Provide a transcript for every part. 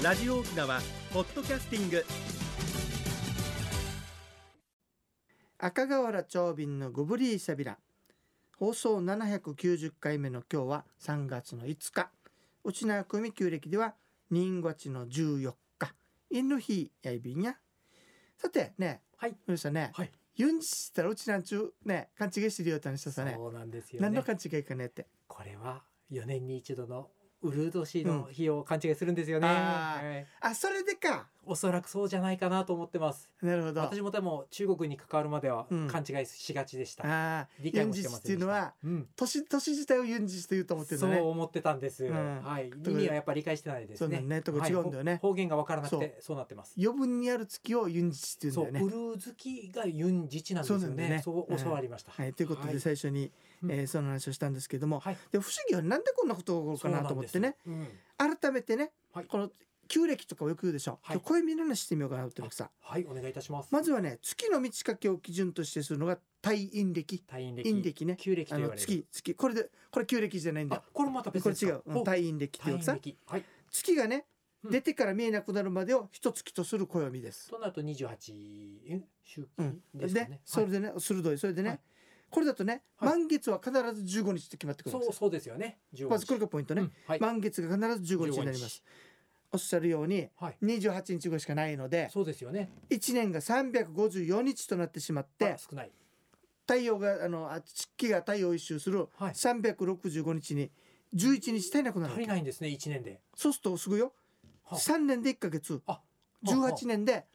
ラジオ沖縄ポッドキャスティング。赤瓦長瓶のグブリーサビラ。放送790回目の今日は3月の5日。内縄組旧暦では人月の14日。犬日やいびんや。さてねはい。皆さんね、はい。ユンジしたらうちなんちゅうね勘違いしてるよって話したさね。そうなんですよね。何の勘違いかねって。これは4年に一度のウルード氏の日を勘違いするんですよね、あー。はい。あそれでかおそらくそうじゃないかなと思ってます。なるほど。私もでも中国に関わるまではうん。勘違いしがちでした、ああ理解もしてませんでした。ていうのはうん。年年自体をユンジと言うと思ってるそう思ってたんです、ん。はい。と意味はやっぱり理解してないですそうだねよね。とこ違うんだよねはいほ方言が分からなくてそう。なってます。余分にある月をユンジって言そううんだよね。ウルー月がユンジチなんですよね。ね。そう教わりました、はい、ということではい。最初に、うん。えーその話をしたんですけども、はい。で不思議はなんでこんなことが起こるかなと思ってね。そうなん。改めてね、はい。この旧暦とかをよく言うでしょ、はい。今日暦の話してみようかなっていうのがさ。はいお願いいたします。まずはね月の満ち欠けを基準としてするのが太陰暦太陰暦陰暦ね。旧暦と言われる。月月。これでこれ旧暦じゃないんだ。あこれまた別これ違う、ですかほうん太陰暦っていうはい。月がね、うん。出てから見えなくなるまでを一月とする暦です。となると28え？周期うん、ですかね。で、それでね鋭い。それでね、はい。これだとね、はい。満月は必ず15日って決まってくるんです。よそうそうですよね。15まずこれがポイントね、満月が必ず15日になりますおっしゃるようにはい。28日後しかないのでそうですよね。1年が354日となってしまってあ少ない。太陽があのあ月が太陽を一周するはい。365日に11日足りなくなる。足りないんですね一年で。そうするとすぐよ。は3年で1ヶ月。あ18年で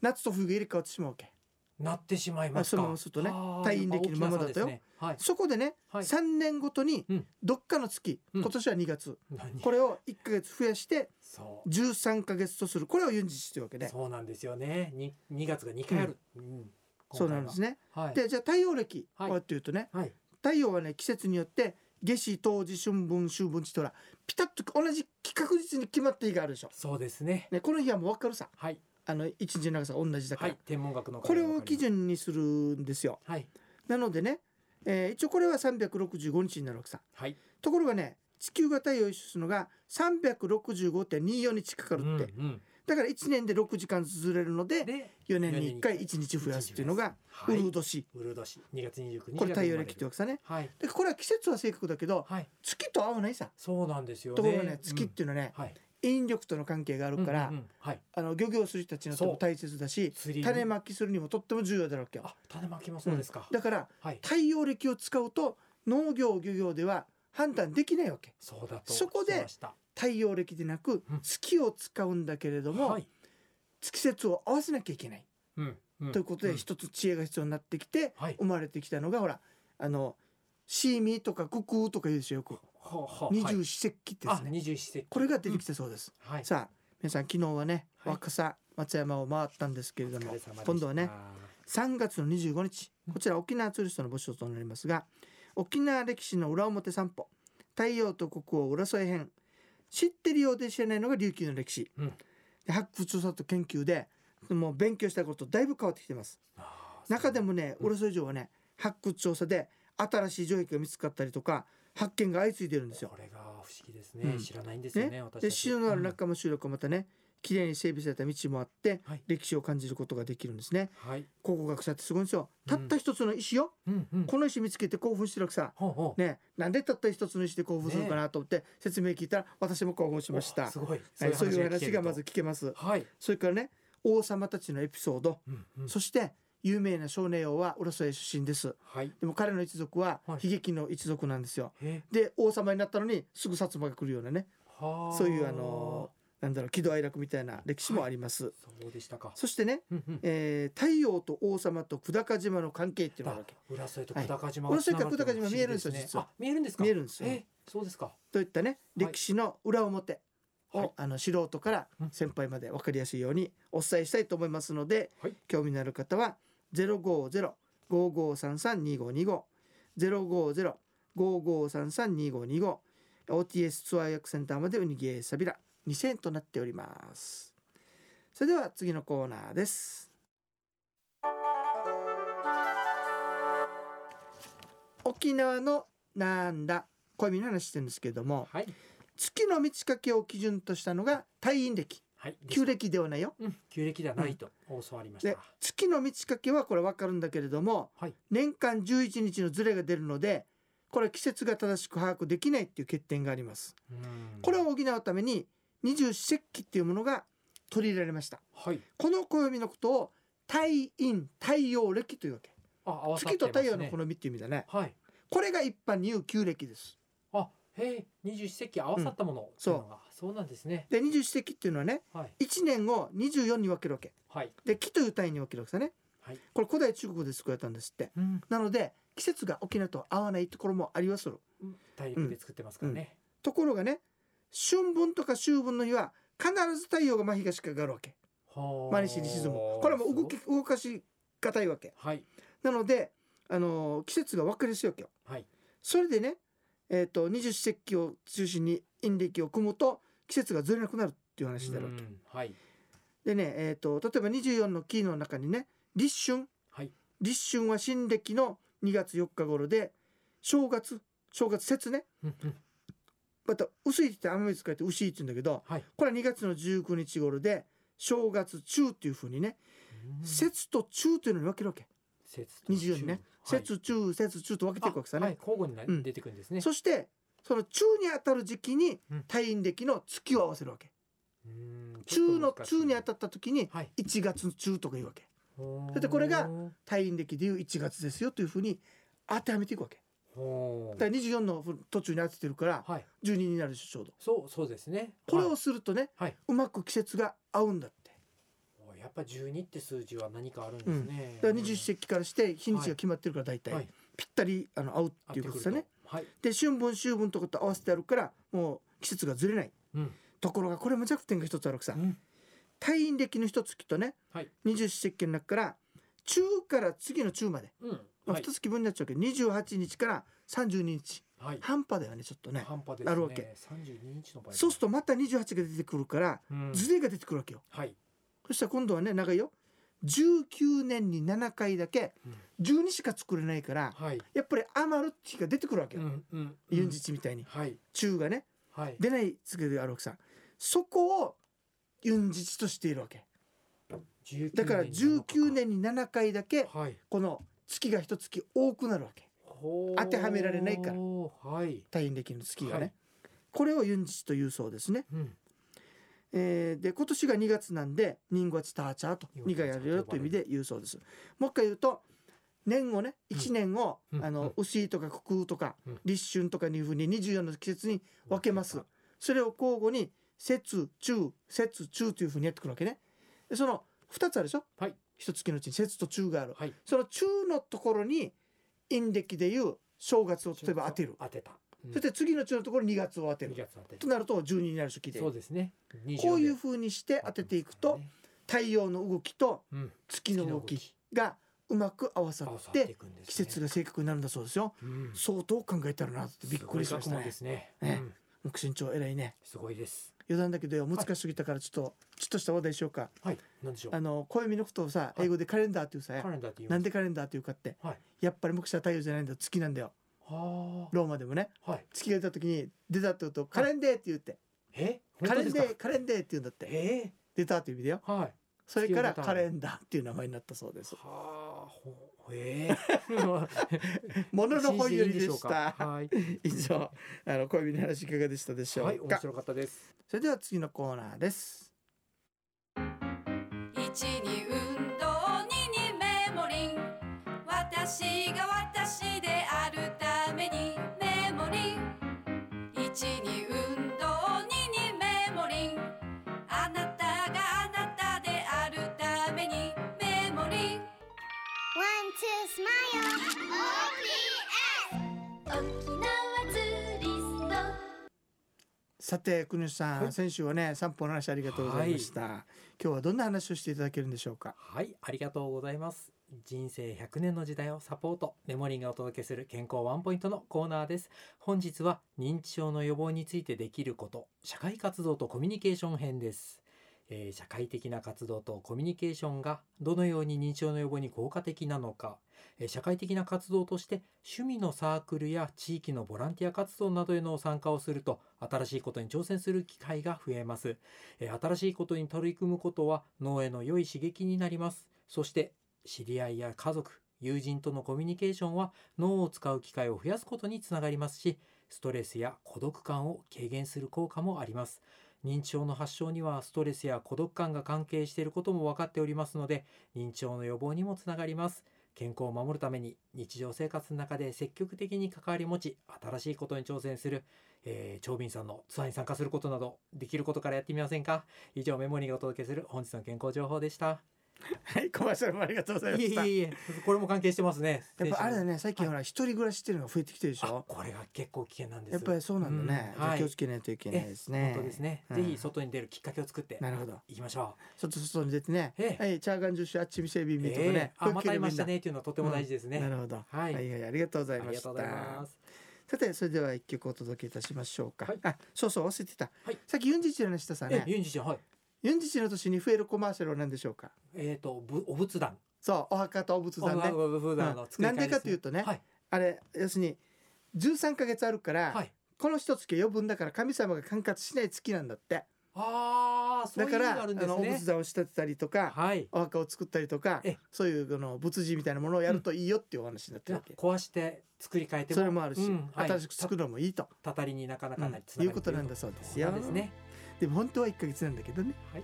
夏と冬が入れ替わってしまうわけなってしまいますあそのかままするとねはあ太陰暦のままだとよ。ね。はい。そこでね、はい。3年ごとにうん。どっかの月、うん。今年は2月何？これを1ヶ月増やしてそう。13ヶ月とする。これをユンジチというわけで。そうなんですよね。に2月が2回ある。うん。そうなんですね。ね。は。い。でじゃあ太陽暦はい。はっていうとね、はい。太陽はね季節によって夏至冬至春分秋分至とらピタッと同じ確実に決まった日があるでしょ。そうですね。ねこの日はもう分かるさ。はいあの一日の長さが同じだから、はい天文学のこれを基準にするんですよ。はい。なのでね、えー一応これは365日になるわけさ。はい。ところがね地球が太陽を一周するのが365.24日かかるって、うんうん。だから1年で6時間ずれるのでで4年に1回1日増やすっていうのがウはいルー。ド氏ウルー。ド氏2月29日これ太陽暦ってわわけさね。はい。でこれは季節は正確だけどはい。月と合わないさ。そうなんですよね。ところがね月っていうのはね、はい引力との関係があるから、うんうんうん。はい。あの漁業する人たちにとも大切だし種まきするにもとっても重要だろうわけよあ種まきもそうですか。だからはい。太陽暦を使うと農業漁業では判断できないわけ。そうだとそこで太陽暦でなくうん。月を使うんだけれども、はい。季節を合わせなきゃいけない、うん。うん。ということでん。一つ知恵が必要になってきてはい。生まれてきたのがほらあのシーミーとかククーとか言うでしょよく二はい十四節気であすね、二十四節気。これが出てきたそうです、はい。さあ皆さん昨日はね、はい若狭松山を回ったんですけれども今度はね3月の25日。うん。こちら沖縄ツーリストの募集となりますが沖縄歴史の裏表散歩。太陽と国王浦添編。知ってるようで知らないのが琉球の歴史、うん。で発掘調査と研究でもう勉強したことだいぶ変わってきてます。中でもねうん浦添城はね発掘調査で新しい城壁が見つかったりとか発見が相次いでるんですよ。これが不思議ですうん。ね知らないんですよねね。私で城のある中間集落はまたね綺麗に整備された道もあってはい。歴史を感じることができるんですね。はい。考古学者ってすごいんですよ。うん。たった一つの石よ、うんうん。この石見つけて興奮してるわけさ。ほうほう。ね。なんでたった一つの石で興奮するかなと思って説明聞いたら私も興奮しました。おすごい。はい、そういう話がま聞ず聞けます。はい。それからね王様たちのエピソード、うんうん。そして有名な少年王は浦添出身です。はい。でも彼の一族ははい。悲劇の一族なんですよ、え。で王様になったのにすぐ薩摩が来るようなね。はあ。そういうあのなんだろう喜怒哀楽みたいな歴史もあります、そうでしたか。そしてね、うんうん。えー太陽と王様と久高島の関係っていうのが浦添とはい。久高島浦添からつながって久高島見えるんですよ実は。あ見えるんですか？見えるんですよ。えそうですか。といったねはい。歴史の裏表。を、はい。あの素人からうん。先輩まで分かりやすいようにお伝えしたいと思いますので、はい。興味のある方は050-5533-2525 050-5533-2525 OTS ツアー役センターまでウニゲーサビラ。2000円となっております。それでは次のコーナーです。沖縄のなんだ。恋の話してるんですけども。はい。月の満ち欠けを基準としたのが退院歴はい。旧暦ではないよ。うん。旧暦ではないと教わりましでた月の満ち欠けはこれ分かるんだけれどもはい。年間11日のズレが出るのでこれ季節が正しく把握できないっていう欠点があります。うん。これを補うために二十四節気っていうものが取り入れられました。はい。この暦のことを太陰太陽暦というわけ。あ月と太陽の好みっていう意味だね。はい。これが一般に言う旧暦です。あへえ。二十四節気合わさったものっていうのがそうなんですね。で二十四節気っていうのはねはい。1年を24に分けるわけ。はい。で木という単位に分けるわけですよね。はい。これ古代中国で作られたんですって。うん。なので季節が沖縄と合わないところもありはする大陸で作ってますからね。ところがね春分とか秋分の日は必ず太陽が真東から上がるわけ。はあ。真西に沈む。これはもう。動き動かしがたいわけ。はい。なのであのー季節が分かりやすいわけよ。はい。それでねえっ、と二十四節気を中心に陰暦を組むと季節がずれなくなるっていう話になるわけうんはい。でねえっ、と例えば24の木の中にね立春。はい。立春は新暦の2月4日頃で正月正月節ね。また薄いって雨水書いて牛いって言うんだけどはい。これは2月の19日頃で正月中っていうふうにねうん。節と中というのに分けるわけ。節と24にね。はい。節中節中と分けていくわけさね。あはい。交互に出てくるんですね。そしてその中に当たる時期にうん。太陰暦の月を合わせるわけ。うん。中の中に当たった時にはい。1月中とか言うわけ。それでこれが太陰暦でいう1月ですよというふうに当てはめていくわけ。だから24の途中に当ててるからはい。12になるでしょちょうど。そうそうですね。これをはいするとねはい。うまく季節が合うんだって。おやっぱ12って数字は何かあるんですね。だから二十四節気からして日にちが決まってるから大体、はい。ぴったりあの合うっていうことですよね。はい。で春分秋分とかと合わせてあるからもう季節がずれない。うん。ところがこれも弱点が一つあるわけさ。うん。太陰暦の一月とねはい。二十四節気の中から中から次の中まで、うん。まあ、月分になっちゃうけ。ど28日から32日。はい。半端だよねちょっとね半端ね。なるわけ。32日の場合そうするとまた28が出てくるからうん。ズレが出てくるわけよ。はい。そしたら今度はね長いよ19年に7回だけうん。12しか作れないからはい。やっぱり余る日が出てくるわけうよ、んうん。ユンジチみたいに。はい。中がね。はい。出ない月があるわけさそこをユンジチとしているわけ。19だから年に7 19年に7回だけはい。この月が一月多くなるわけ。当てはめられないから。はい。太陰暦の月がね、はい。これをユンジチというそうですね、うんえーで今年が2月なんで「人月ターチャー」と2人月がやるよという意味で言うそうです。もう一回言うと年をね1年を、うん。あのうん。牛とか九九とか、うん。立春とかいうふうに24の季節に分けます。それを交互に節中節中というふうにやってくるわけね。でその2つあるでしょ？はい。一月のうちに節と中がある。はい。その中のところに陰暦でいう正月を例えば当てる、当てた。うんそして次の中のところに2月を当て2る。となると12になる時で。そうですね。こういうふふうにして当てていくと太陽の動きとうん。月の動きがうまく合わさっって季節が正確になるんだそうですよ。うん。相当考えたらなってびっくりしましたね。ですね。ねうん木身長偉いね。すごいです。余談だけどよ難しすぎたからちょっとちょっとした話題しようか。はい。なんでしょう。あの暦のことをさはい英語でカレンダーっていうさカレンダーって言います。なんでカレンダーっていうかってはい。やっぱり目視は太陽じゃないんだよ。月なんだよ。はローマでもねあはい。月が出た時に出たって言うとカレンデーって言って。え？カレンデーカレンデーって言うんだって。え？出たっていう意味だよ。ーはい。それからカレンダーっていう名前になったそうです。はあほえ？ものの本よりでした。はい。以上あの小指の話いかがでしたでしょうか、はい面白かったです。それでは次のコーナーです。一に運動二にメモリン。私がさて国吉さん、はい。先週はね散歩の話ありがとうございました、今日はどんな話をしていただけるんでしょうか？はいありがとうございます。人生100年の時代をサポートメモリーがお届けする健康ワンポイントのコーナーです。本日は認知症の予防についてできること社会活動とコミュニケーション編ですえー社会的な活動とコミュニケーションがどのように認知症の予防に効果的なのか、えー社会的な活動として趣味のサークルや地域のボランティア活動などへの参加をすると新しいことに挑戦する機会が増えます、えー新しいことに取り組むことは脳への良い刺激になります。そして知り合いや家族友人とのコミュニケーションは脳を使う機会を増やすことにつながりますしストレスや孤独感を軽減する効果もあります。認知症の発症にはストレスや孤独感が関係していることも分かっておりますので認知症の予防にもつながります。健康を守るために日常生活の中で積極的に関わり持ち新しいことに挑戦する、えー、長瓶さんのツアーに参加することなどできることからやってみませんか？以上メモリーがお届けする本日の健康情報でした。はいコマーシャルもありがとうございました。いえいえこれも関係してますね。やっぱあれだねね最近ほら一人暮らしっていうのが増えてきてるでしあょこれが結構危険なんです。やっぱりそうなんだね、うん気をつけないといけないですね。本当ですね、うん。ぜひ外に出るきっかけを作ってなるほど。いきましょちょっと外に出てね、ええ。はい、チャーガンジュシュあっちみせびう、みとかねえ、ーあまた会いましたねねっていうのはとても大事ですね、なるほど、はい。はいはいありがとうございました。さてそれでは一曲お届けいたしましょうか、はい。あそうそう忘れてた、はい。さっきユンジチの話したさえねユンジちゃんはいユンジチの年に増えるコマーシャルは何でしょうか？えっ、とぶお仏壇。そうお墓とお仏壇ね。おお仏壇の作り替えなんでかというとねはい。あれ要するに13ヶ月あるから、はい。この一月余分だから神様が管轄しない月なんだって。ああそういう意味がだからあのお仏壇を仕立てたりとかはい。お墓を作ったりとかえそういうあの仏事みたいなものをやるといいよっていうお話になってるわけ、壊して作り変えても。それもあるし、うんはい。新しく作るのもいいと、たたりになかなかなりつうん、ながりいうことなんだそうですよ。ですねでも本当は1ヶ月なんだけどね。はい。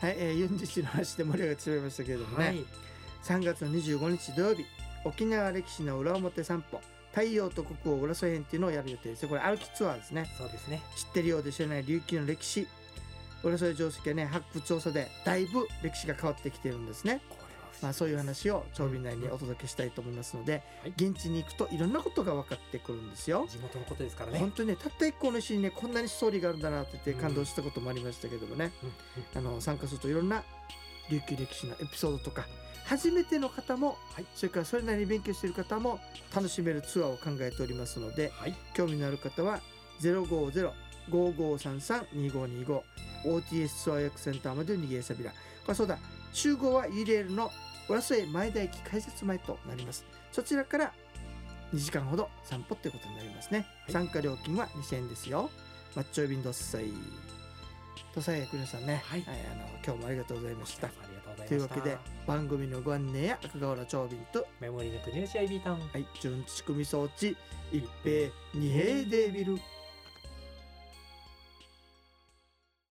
はい、えー、40日の話で盛り上がってしまいましたけれどもね、はい。3月の25日土曜日沖縄歴史の裏表散歩太陽と国王浦添編っていうのをやる予定です。よこれ歩きツアーですね。そうですね。知ってるようで知らない琉球の歴史浦添城跡はね発掘調査でだいぶ歴史が変わってきてるんですねまあそういう話を長瓶内にお届けしたいと思いますので、はい。現地に行くといろんなことが分かってくるんですよ。地元のことですからね。本当にねたった一個の石にねこんなにストーリーがあるんだなって言って感動したこともありましたけどもね、うんうん。あの参加するといろんな琉球歴史のエピソードとか初めての方も、はい。それからそれなりに勉強している方も楽しめるツアーを考えておりますのではい。興味のある方は050-5533-2525 OTS ツアー役センターまでの逃げさびらそうだ集合は U レールの浦添前田駅改札前となります。そちらから2時間ほど散歩っていうことになりますね、はい。参加料金は2000円ですよ。マッチョイビンドッサイとさえ皆さんね、はい。あの今日もありがとうございました。というわけで番組のご案内や赤瓦長瓶とメモリーの国吉アイビータウンはい、準地組装置一平二平デービル